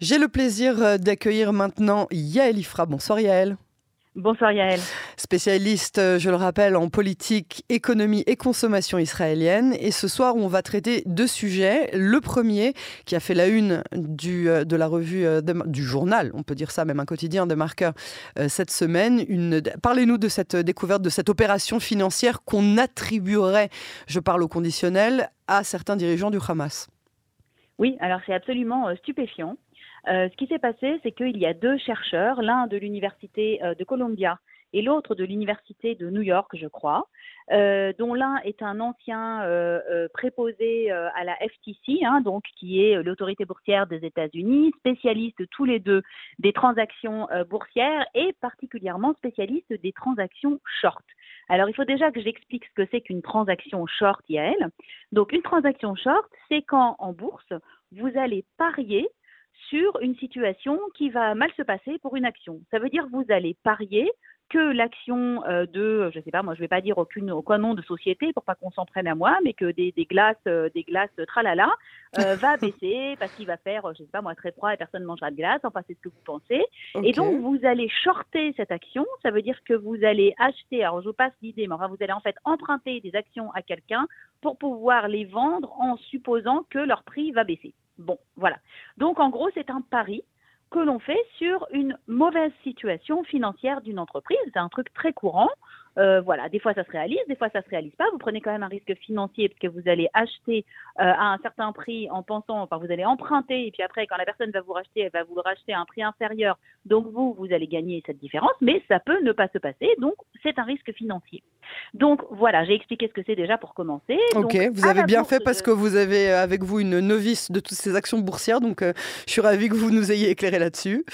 J'ai le plaisir euh, d'accueillir maintenant Yael Ifra. Bonsoir Yael. Bonsoir Yael. Spécialiste, euh, je le rappelle, en politique, économie et consommation israélienne. Et ce soir, on va traiter deux sujets. Le premier, qui a fait la une du, euh, de la revue, du journal, on peut dire ça, même un quotidien de marqueur cette semaine. Parlez-nous de cette découverte, de cette opération financière qu'on attribuerait, je parle au conditionnel, à certains dirigeants du Hamas. Oui, alors c'est absolument stupéfiant. Euh, ce qui s'est passé, c'est qu'il y a deux chercheurs, l'un de l'université euh, de Columbia et l'autre de l'université de New York, je crois, dont l'un est un ancien préposé à la FTC, hein, donc qui est l'autorité boursière des États-Unis, spécialiste tous les deux des transactions boursières et particulièrement spécialiste des transactions short. Alors, il faut déjà que j'explique ce que c'est qu'une transaction short IAL. Donc, une transaction short, c'est quand en bourse, vous allez parier sur une situation qui va mal se passer pour une action. Ça veut dire que vous allez parier que l'action euh, de, je ne sais pas, moi je ne vais pas dire aucune, aucun nom de société pour pas qu'on s'en prenne à moi, mais que des, glaces, euh, des glaces tralala euh, va baisser parce qu'il va faire, je ne sais pas moi, très froid et personne ne mangera de glace. Enfin, c'est ce que vous pensez. Et donc vous allez shorter cette action. Ça veut dire que vous allez acheter. Alors je vous passe l'idée, mais enfin vous allez en fait emprunter des actions à quelqu'un pour pouvoir les vendre en supposant que leur prix va baisser. Bon, voilà. Donc en gros, c'est un pari que l'on fait sur une mauvaise situation financière d'une entreprise. C'est un truc très courant. Euh, voilà, des fois ça se réalise, des fois ça se réalise pas. Vous prenez quand même un risque financier parce que vous allez acheter euh, à un certain prix en pensant, enfin vous allez emprunter et puis après quand la personne va vous racheter, elle va vous le racheter à un prix inférieur. Donc vous, vous allez gagner cette différence, mais ça peut ne pas se passer. Donc c'est un risque financier. Donc voilà, j'ai expliqué ce que c'est déjà pour commencer. Ok, vous avez bien fait parce que vous avez euh, avec vous une novice de toutes ces actions boursières, donc je suis ravie que vous nous ayez éclairé là-dessus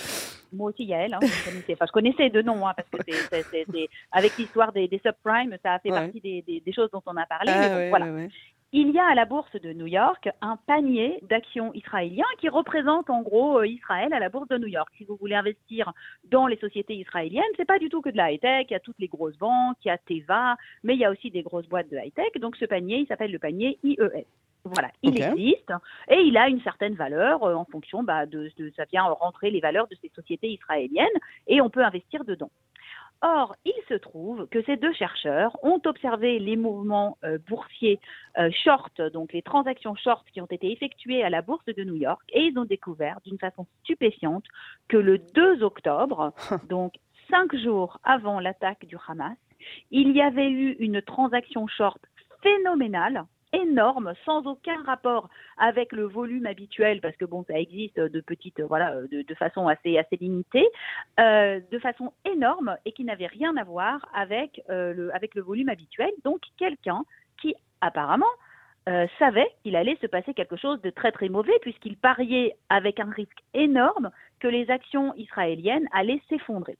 moi aussi Yael, hein, je, connaissais, enfin, je connaissais de nom, hein, parce que c'est, avec l'histoire des, subprimes, ça a fait partie des, des, choses dont on a parlé. Ah voilà. Il y a à la bourse de New York un panier d'actions israéliens qui représente en gros euh, Israël à la bourse de New York. Si vous voulez investir dans les sociétés israéliennes, c'est pas du tout que de la high-tech. Il y a toutes les grosses banques, il y a Teva, mais il y a aussi des grosses boîtes de high-tech. Donc ce panier, il s'appelle le panier IES. Voilà, il existe et il a une certaine valeur euh, en fonction bah, de, de, ça vient rentrer les valeurs de ces sociétés israéliennes et on peut investir dedans. Or, il se trouve que ces deux chercheurs ont observé les mouvements euh, boursiers euh, short, donc les transactions short qui ont été effectuées à la bourse de New York, et ils ont découvert d'une façon stupéfiante que le 2 octobre, donc cinq jours avant l'attaque du Hamas, il y avait eu une transaction short phénoménale énorme, sans aucun rapport avec le volume habituel, parce que bon, ça existe de petites, voilà, de, façon assez assez limitée, euh, de façon énorme et qui n'avait rien à voir avec euh, le avec le volume habituel. Donc quelqu'un qui apparemment euh, savait qu'il allait se passer quelque chose de très très mauvais puisqu'il pariait avec un risque énorme que les actions israéliennes allaient s'effondrer.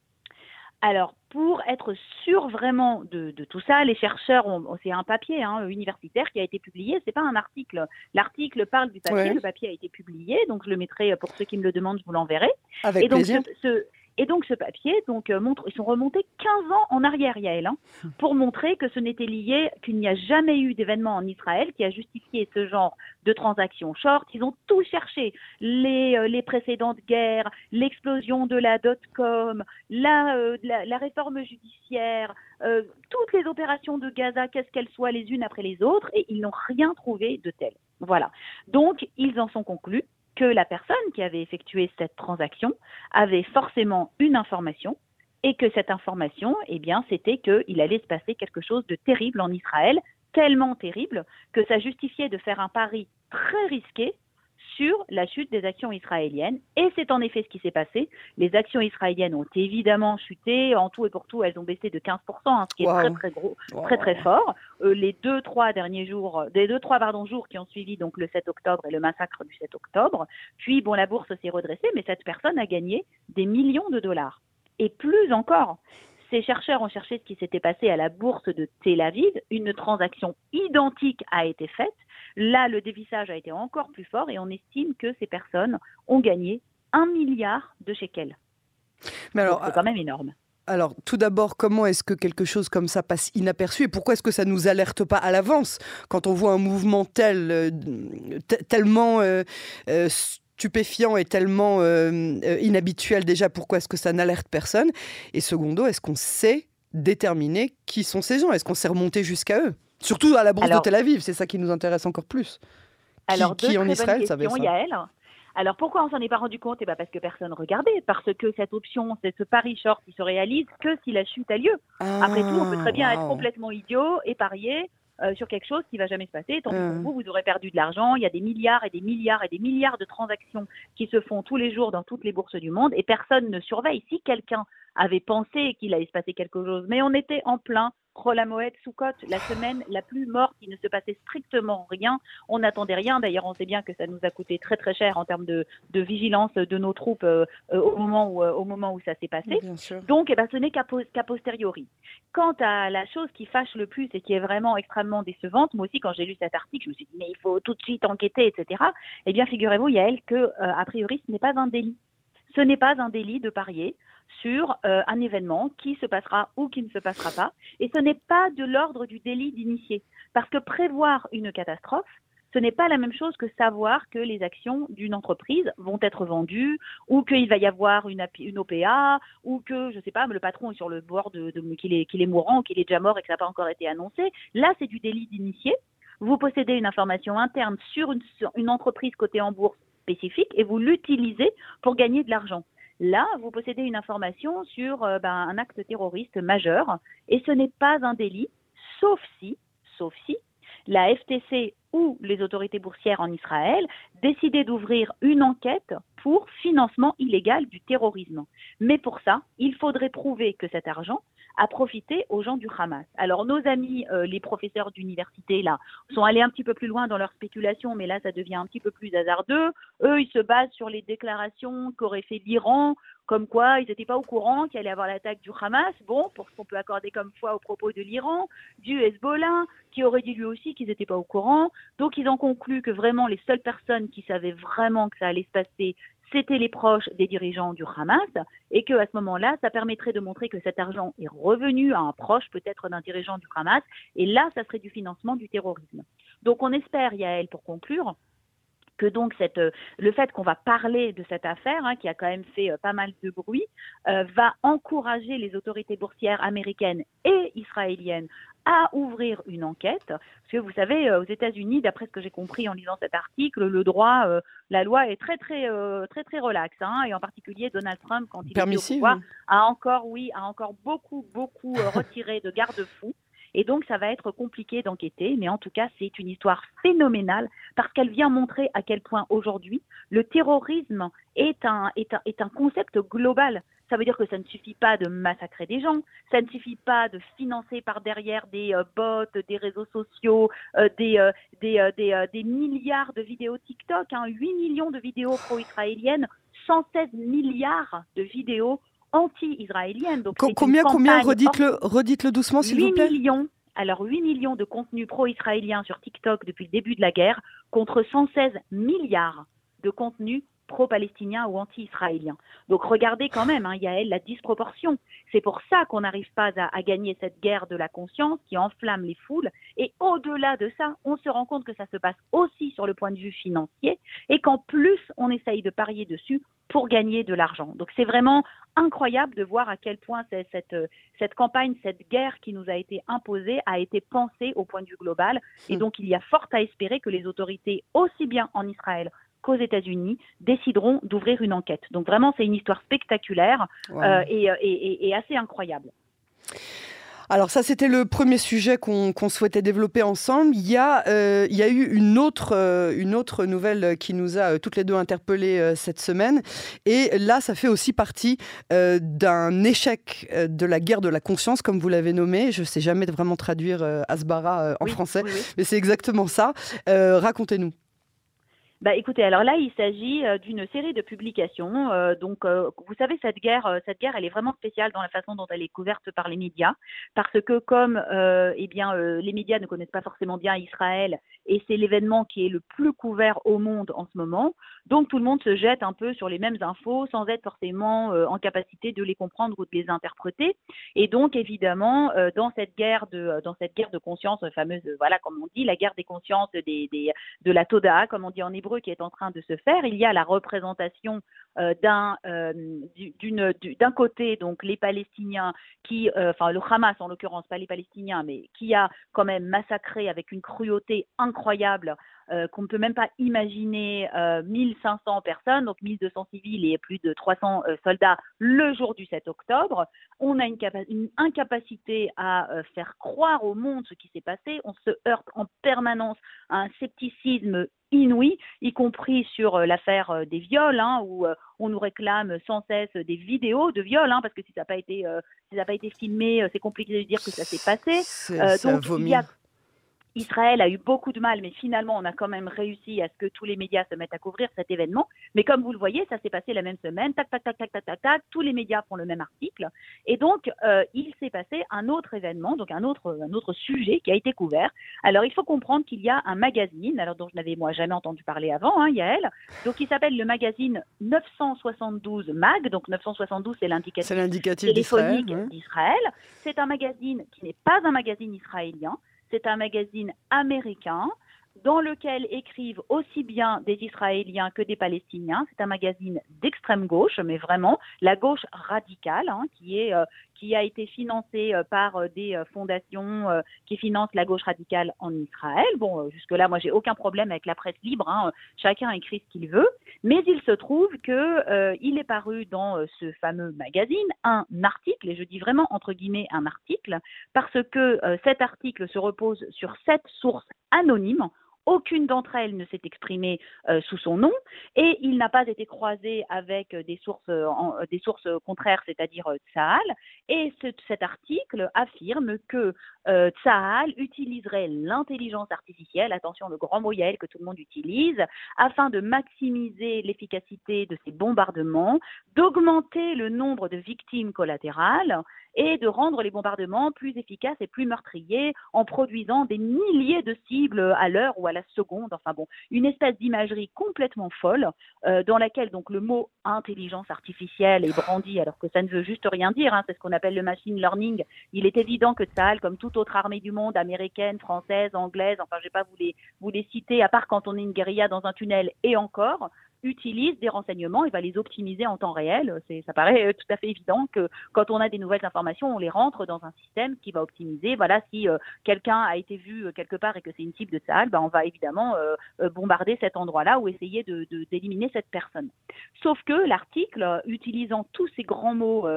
Alors, pour être sûr vraiment de, tout ça, les chercheurs ont, c'est un papier hein, universitaire qui a été publié, c'est pas un article. L'article parle du papier, le papier a été publié, donc je le mettrai pour ceux qui me le demandent, je vous l'enverrai. Avec Et donc, et donc ce papier, donc euh, montre, ils sont remontés 15 ans en arrière, Yael, hein, pour montrer que ce n'était lié, qu'il n'y a jamais eu d'événement en Israël qui a justifié ce genre de transactions short. Ils ont tout cherché, les, euh, les précédentes guerres, l'explosion de la dot-com, la, euh, la, réforme judiciaire, toutes les opérations de Gaza, qu'est-ce qu'elles soient les unes après les autres, et ils n'ont rien trouvé de tel. Voilà. Donc, ils en sont conclus que la personne qui avait effectué cette transaction avait forcément une information et que cette information, eh bien, c'était qu'il allait se passer quelque chose de terrible en Israël, tellement terrible que ça justifiait de faire un pari très risqué sur la chute des actions israéliennes. Et c'est en effet ce qui s'est passé. Les actions israéliennes ont évidemment chuté. En tout et pour tout, elles ont baissé de 15%, hein, ce qui est très très gros, très très fort. Euh, les deux trois derniers jours, des deux trois pardon jours qui ont suivi donc le 7 octobre et le massacre du 7 octobre. Puis bon, la bourse s'est redressée, mais cette personne a gagné des millions de dollars. Et plus encore, ces chercheurs ont cherché ce qui s'était passé à la bourse de Tel Aviv. Une transaction identique a été faite. Là, le dévissage a été encore plus fort et on estime que ces personnes ont gagné un milliard de shekels. Mais alors, c'est quand même énorme. Alors, tout d'abord, comment est-ce que quelque chose comme ça passe inaperçu et pourquoi est-ce que ça ne nous alerte pas à l'avance quand on voit un mouvement tel, euh, tellement euh, euh, stupéfiant et tellement inhabituel déjà, pourquoi est-ce que ça n'alerte personne? Et secondo, est-ce qu'on sait déterminer qui sont ces gens? Est-ce qu'on s'est remonté jusqu'à eux? Surtout à la bourse de Tel Aviv, c'est ça qui nous intéresse encore plus. Alors, qui, en Israël savait ça Yael. Alors pourquoi on s'en est pas rendu compte? Eh ben parce que personne regardait, parce que cette option, c'est ce pari short qui se réalise que si la chute a lieu. Après tout, on peut très bien ah, être complètement idiot et parier euh, sur quelque chose qui va jamais se passer. Tant que vous, vous aurez perdu de l'argent. Il y a des milliards et des milliards et des milliards de transactions qui se font tous les jours dans toutes les bourses du monde et personne ne surveille. Si quelqu'un avait pensé qu'il allait se passer quelque chose, mais on était en plein Rolamoed, Soukot, la semaine la plus morte, il ne se passait strictement rien. On n'attendait rien. D'ailleurs, on sait bien que ça nous a coûté très très cher en termes de, vigilance de nos troupes euh, euh, au, moment où, euh, au moment où ça s'est passé. Donc, eh ben, ce n'est qu'à posteriori. Quant à la chose qui fâche le plus et qui est vraiment extrêmement décevante, moi aussi, quand j'ai lu cet article, je me suis dit, mais il faut tout de suite enquêter, etc. Eh bien, figurez-vous, Yael, que, a priori, ce n'est pas un délit. Ce n'est pas un délit de parier sur euh, un événement qui se passera ou qui ne se passera pas. Et ce n'est pas de l'ordre du délit d'initié. Parce que prévoir une catastrophe, ce n'est pas la même chose que savoir que les actions d'une entreprise vont être vendues ou qu'il va y avoir une, OPA ou que, je ne sais pas, le patron est sur le bord de, qu'il est, est mourant, qu'il est déjà mort et que ça n'a pas encore été annoncé. Là, c'est du délit d'initié. Vous possédez une information interne sur une entreprise cotée en bourse spécifique et vous l'utilisez pour gagner de l'argent. Là, vous possédez une information sur euh, ben, un acte terroriste majeur et ce n'est pas un délit, sauf si, sauf si la FTC ou les autorités boursières en Israël décidaient d'ouvrir une enquête pour financement illégal du terrorisme. Mais pour ça, il faudrait prouver que cet argent a profité aux gens du Hamas. Alors nos amis, euh, les professeurs d'université, là, sont allés un petit peu plus loin dans leur spéculation, mais là, ça devient un petit peu plus hasardeux. Eux, ils se basent sur les déclarations qu'aurait fait l'Iran, comme quoi ils n'étaient pas au courant qu'il allait avoir l'attaque du Hamas. Bon, pour ce qu'on peut accorder comme foi au propos de l'Iran, du Hezbollah, qui aurait dit lui aussi qu'ils n'étaient pas au courant. Donc ils ont conclu que vraiment les seules personnes qui savaient vraiment que ça allait se passer, c'était les proches des dirigeants du Hamas et que à ce moment-là, ça permettrait de montrer que cet argent est revenu à un proche peut-être d'un dirigeant du Hamas et là, ça serait du financement du terrorisme. Donc on espère, Yael, pour conclure, que donc cette, le fait qu'on va parler de cette affaire, hein, qui a quand même fait euh, pas mal de bruit, euh, va encourager les autorités boursières américaines et israéliennes à ouvrir une enquête. Parce que vous savez, euh, aux États-Unis, d'après ce que j'ai compris en lisant cet article, le droit, euh, la loi est très très euh, très très relaxe. Hein, et en particulier, Donald Trump, quand il est au pouvoir, a encore, oui, a encore beaucoup beaucoup retiré de garde-fous. Et donc, ça va être compliqué d'enquêter, mais en tout cas, c'est une histoire phénoménale parce qu'elle vient montrer à quel point aujourd'hui, le terrorisme est un, concept global. Ça veut dire que ça ne suffit pas de massacrer des gens, ça ne suffit pas de financer par derrière des euh, bots, des réseaux sociaux, euh, des, euh, des, milliards de vidéos TikTok, hein, 8 millions de vidéos pro-israéliennes, 116 milliards de vidéos anti-israéliennes. Donc combien, combien redites-le, redites-le doucement, s'il vous plaît millions. Alors 8 millions de contenus pro-israéliens sur TikTok depuis le début de la guerre contre 116 milliards de contenus pro-palestinien ou anti-israélien. Donc regardez quand même, hein, Yael, la disproportion. C'est pour ça qu'on n'arrive pas à, gagner cette guerre de la conscience qui enflamme les foules. Et au-delà de ça, on se rend compte que ça se passe aussi sur le point de vue financier et qu'en plus, on essaye de parier dessus pour gagner de l'argent. Donc c'est vraiment incroyable de voir à quel point cette, cette campagne, cette guerre qui nous a été imposée a été pensée au point de vue global. Et hmm. donc il y a fort à espérer que les autorités, aussi bien en Israël qu'aux États-Unis décideront d'ouvrir une enquête. Donc vraiment, c'est une histoire spectaculaire euh, euh, et, assez incroyable. Alors ça, c'était le premier sujet qu'on souhaitait développer ensemble. Il y a, euh, il y a eu une autre, une autre nouvelle qui nous a toutes les deux interpellées cette semaine. Et là, ça fait aussi partie d'un échec de la guerre de la conscience, comme vous l'avez nommé. Je ne sais jamais vraiment traduire Asbara en français, mais c'est exactement ça. Racontez-nous. Bah, écoutez, alors là, il s'agit euh, d'une série de publications. Euh, donc, euh, vous savez, cette guerre, cette guerre, elle est vraiment spéciale dans la façon dont elle est couverte par les médias, parce que comme, eh bien, les médias ne connaissent pas forcément bien Israël, et c'est l'événement qui est le plus couvert au monde en ce moment. Donc, tout le monde se jette un peu sur les mêmes infos, sans être forcément en capacité de les comprendre ou de les interpréter. Et donc, évidemment, dans cette guerre de, dans cette guerre de conscience fameuse, voilà, comme on dit, la guerre des consciences des, des de la Toda, comme on dit en hébreu qui est en train de se faire. Il y a la représentation euh, d'un euh, d'un côté donc les Palestiniens qui, euh, enfin le Hamas en l'occurrence, pas les Palestiniens, mais qui a quand même massacré avec une cruauté incroyable qu'on ne peut même pas imaginer euh, 1500 personnes, donc 1200 civils et plus de 300 euh, soldats le jour du 7 octobre. On a une, incapacité à faire croire au monde ce qui s'est passé. On se heurte en permanence à un scepticisme inouï, y compris sur l'affaire des viols, hein, où on nous réclame sans cesse des vidéos de viols, hein, parce que si ça n'a pas été, si ça pas été filmé, c'est compliqué de dire que ça s'est passé. donc il y a Israël a eu beaucoup de mal, mais finalement, on a quand même réussi à ce que tous les médias se mettent à couvrir cet événement. Mais comme vous le voyez, ça s'est passé la même semaine, tac, tac, tac, tac, tac, tac, tac, tous les médias font le même article. Et donc, euh, il s'est passé un autre événement, donc un autre, un autre sujet qui a été couvert. Alors, il faut comprendre qu'il y a un magazine, alors dont je n'avais moi jamais entendu parler avant, hein, Yael, donc il s'appelle le magazine 972 MAG, donc 972 c'est l'indicatif téléphonique d'Israël. C'est un magazine qui n'est pas un magazine israélien, c'est un magazine américain dans lequel écrivent aussi bien des Israéliens que des Palestiniens. C'est un magazine d'extrême gauche, mais vraiment la gauche radicale, hein, qui est euh, qui a été financé euh, par euh, des fondations qui financent la gauche radicale en Israël. Bon, jusque là, moi, j'ai aucun problème avec la presse libre. Hein, chacun écrit ce qu'il veut, mais il se trouve que il est paru dans ce fameux magazine un article, et je dis vraiment entre guillemets un article, parce que cet article se repose sur sept sources anonymes aucune d'entre elles ne s'est exprimée euh, sous son nom et il n'a pas été croisé avec euh, des sources, euh, des sources contraires, c'est-à-dire Tsahal. Et cet article affirme que Tsahal utiliserait l'intelligence artificielle, attention le grand mot que tout le monde utilise, afin de maximiser l'efficacité de ces bombardements, d'augmenter le nombre de victimes collatérales et de rendre les bombardements plus efficaces et plus meurtriers en produisant des milliers de cibles à l'heure ou à la seconde. Enfin bon, une espèce d'imagerie complètement folle euh, dans laquelle donc le mot intelligence artificielle est brandi alors que ça ne veut juste rien dire. Hein, c'est ce qu'on appelle le machine learning. Il est évident que Tsahal, comme toute autre armée du monde, américaine, française, anglaise, enfin je ne vais pas vous vous les citer, à part quand on est une guérilla dans un tunnel et encore, utilise des renseignements et va les optimiser en temps réel. Ça paraît euh, tout à fait évident que quand on a des nouvelles informations, on les rentre dans un système qui va optimiser. Voilà, si euh, quelqu'un a été vu euh, quelque part et que c'est une cible de salle, ben on va évidemment bombarder cet endroit-là ou essayer d'éliminer cette personne. Sauf que l'article, utilisant tous ces grands mots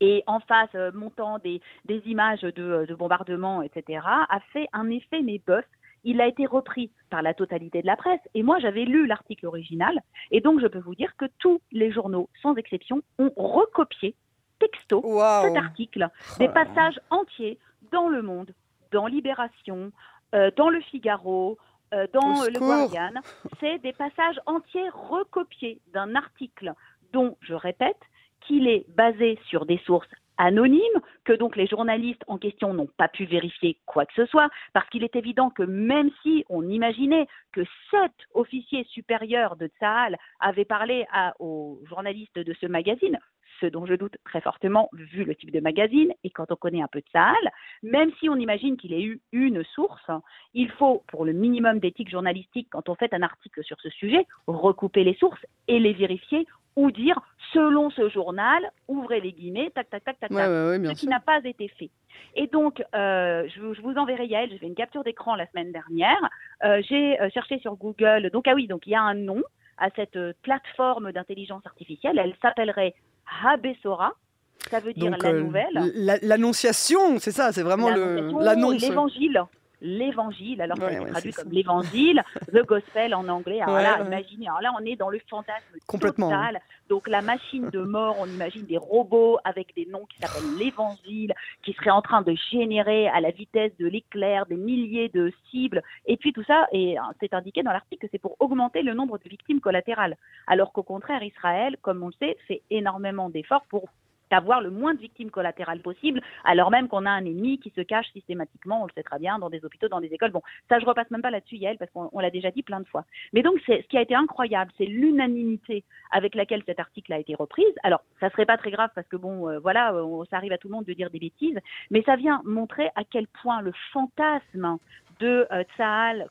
et en face montant des, images de, de bombardement, etc., a fait un effet mais il a été repris par la totalité de la presse. Et moi, j'avais lu l'article original. Et donc, je peux vous dire que tous les journaux, sans exception, ont recopié texto cet article. Des passages entiers dans Le Monde, dans Libération, euh, dans Le Figaro, euh, dans Le Guardian. C'est des passages entiers recopiés d'un article dont, je répète, qu'il est basé sur des sources anonyme, que donc les journalistes en question n'ont pas pu vérifier quoi que ce soit, parce qu'il est évident que même si on imaginait que sept officiers supérieurs de Tsahal avaient parlé aux journalistes de ce magazine, ce dont je doute très fortement vu le type de magazine et quand on connaît un peu de Tsahal, même si on imagine qu'il ait eu une source, il faut, pour le minimum d'éthique journalistique, quand on fait un article sur ce sujet, recouper les sources et les vérifier ou dire selon ce journal, ouvrez les guillemets, tac, tac, tac, tac, tac, ce qui n'a pas été fait. Et donc, euh, je, vous enverrai Yael, j'ai fait une capture d'écran la semaine dernière. Euh, j'ai euh, cherché sur Google, donc ah oui, donc il y a un nom à cette plateforme d'intelligence artificielle. Elle s'appellerait Habesora. Ça veut dire la nouvelle. L'annonciation, c'est ça, c'est vraiment l'annonce. L'évangile l'évangile, alors ouais, traduit comme l'évangile, the gospel en anglais. Alors là, imaginez, alors là, on est dans le fantasme Complètement. total. Donc la machine de mort, on imagine des robots avec des noms qui s'appellent l'évangile, qui seraient en train de générer à la vitesse de l'éclair des milliers de cibles. Et puis tout ça, et hein, c'est indiqué dans l'article que c'est pour augmenter le nombre de victimes collatérales. Alors qu'au contraire, Israël, comme on le sait, fait énormément d'efforts pour d'avoir le moins de victimes collatérales possible, alors même qu'on a un ennemi qui se cache systématiquement, on le sait très bien, dans des hôpitaux, dans des écoles. Bon, ça je repasse même pas là-dessus, Yael, parce qu'on l'a déjà dit plein de fois. Mais donc, ce qui a été incroyable, c'est l'unanimité avec laquelle cet article a été reprise. Alors, ça serait pas très grave parce que bon, euh, voilà, euh, ça arrive à tout le monde de dire des bêtises, mais ça vient montrer à quel point le fantasme de euh,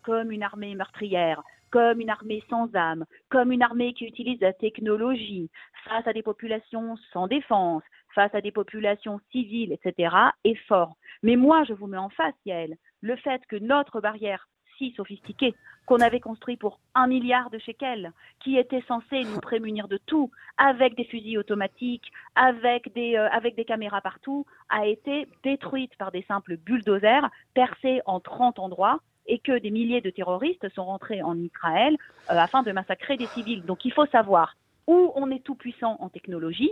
comme une armée meurtrière, comme une armée sans âme, comme une armée qui utilise la technologie face à des populations sans défense, face à des populations civiles, etc., est fort. Mais moi, je vous mets en face, Yael, le fait que notre barrière si sophistiquée, qu'on avait construit pour un milliard de shekels, qui était censé nous prémunir de tout, avec des fusils automatiques, avec des, euh, avec des caméras partout, a été détruite par des simples bulldozers percés en 30 endroits et que des milliers de terroristes sont rentrés en Israël euh, afin de massacrer des civils. Donc il faut savoir où on est tout puissant en technologie,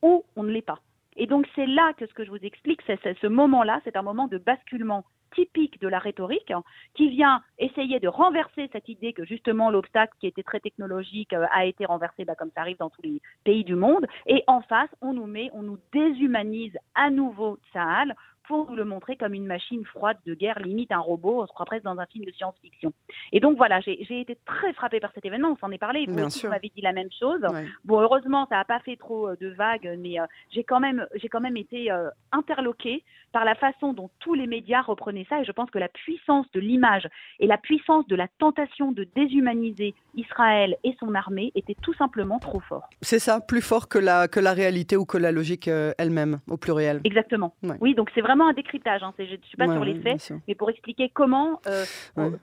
où on ne l'est pas. Et donc c'est là que ce que je vous explique, c'est ce moment-là, c'est un moment de basculement typique de la rhétorique hein, qui vient essayer de renverser cette idée que justement l'obstacle qui était très technologique euh, a été renversé bah, comme ça arrive dans tous les pays du monde. Et en face, on nous met, on nous déshumanise à nouveau Tsahal pour nous le montrer comme une machine froide de guerre, limite un robot, on se croit presque dans un film de science-fiction. Et donc voilà, j'ai été très frappée par cet événement, on s'en est parlé, vous, vous m'avez dit la même chose. Bon, heureusement, ça n'a pas fait trop euh, de vagues, mais euh, j'ai quand, même, quand même été euh, interloquée par la façon dont tous les médias reprenaient ça, et je pense que la puissance de l'image et la puissance de la tentation de déshumaniser Israël et son armée était tout simplement trop fort. C'est ça, plus fort que la, que la réalité ou que la logique elle-même, au pluriel. Exactement. Oui, donc c'est vraiment vraiment un décryptage. Hein. Je ne suis pas sur les faits, mais pour expliquer comment euh,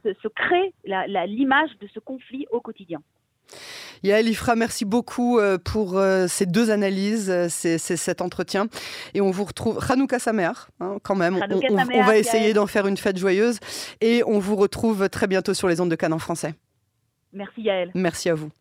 se, crée l'image de ce conflit au quotidien. Yael Ifra, merci beaucoup euh, pour euh, ces deux analyses, c'est cet entretien. Et on vous retrouve. Hanouka Samer, hein, quand même. On, va essayer d'en faire une fête joyeuse. Et on vous retrouve très bientôt sur les ondes de Cannes en français. Merci Yael. Merci à vous.